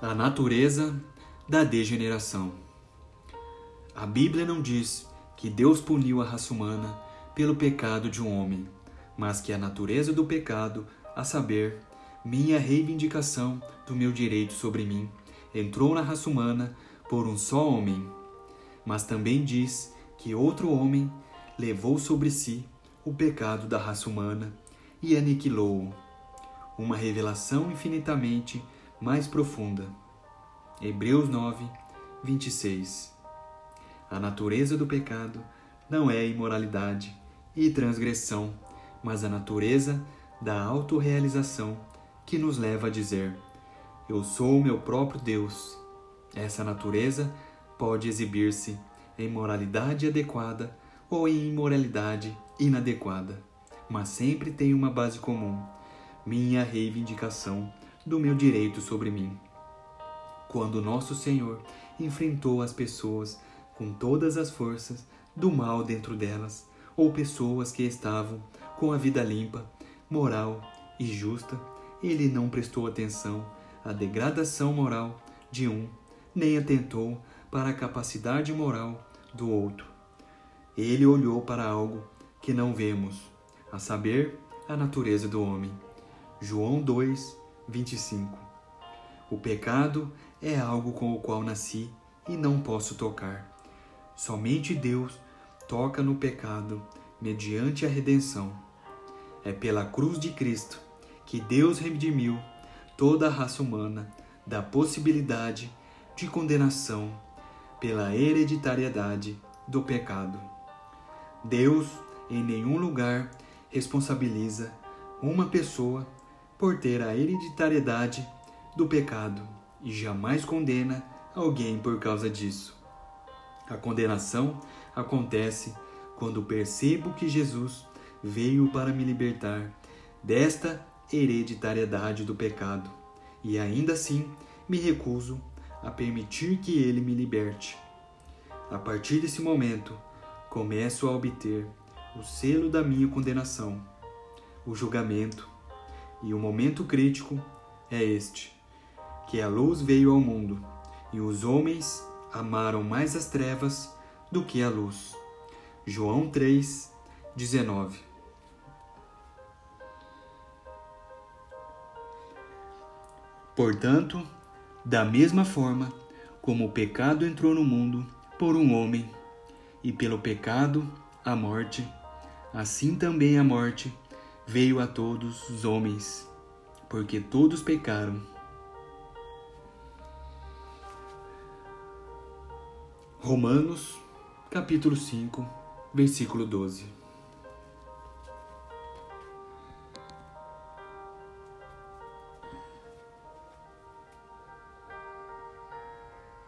A natureza da degeneração. A Bíblia não diz que Deus puniu a raça humana pelo pecado de um homem, mas que a natureza do pecado, a saber, minha reivindicação do meu direito sobre mim, entrou na raça humana por um só homem. Mas também diz que outro homem levou sobre si o pecado da raça humana e aniquilou-o. Uma revelação infinitamente mais profunda. Hebreus 9, 26. A natureza do pecado não é imoralidade e transgressão, mas a natureza da autorrealização que nos leva a dizer: Eu sou o meu próprio Deus. Essa natureza pode exibir-se em moralidade adequada ou em imoralidade inadequada, mas sempre tem uma base comum: minha reivindicação do meu direito sobre mim. Quando nosso Senhor enfrentou as pessoas com todas as forças do mal dentro delas, ou pessoas que estavam com a vida limpa, moral e justa, ele não prestou atenção à degradação moral de um, nem atentou para a capacidade moral do outro. Ele olhou para algo que não vemos, a saber, a natureza do homem. João 2, 25. O pecado é algo com o qual nasci e não posso tocar. Somente Deus toca no pecado mediante a redenção. É pela cruz de Cristo que Deus redimiu toda a raça humana da possibilidade de condenação pela hereditariedade do pecado. Deus em nenhum lugar responsabiliza uma pessoa por ter a hereditariedade do pecado e jamais condena alguém por causa disso. A condenação acontece quando percebo que Jesus veio para me libertar desta hereditariedade do pecado e ainda assim me recuso a permitir que ele me liberte. A partir desse momento, começo a obter o selo da minha condenação, o julgamento, e o momento crítico é este: que a luz veio ao mundo e os homens amaram mais as trevas do que a luz. João 3, 19. Portanto, da mesma forma como o pecado entrou no mundo por um homem, e pelo pecado a morte, assim também a morte veio a todos os homens, porque todos pecaram. Romanos, capítulo 5, versículo 12.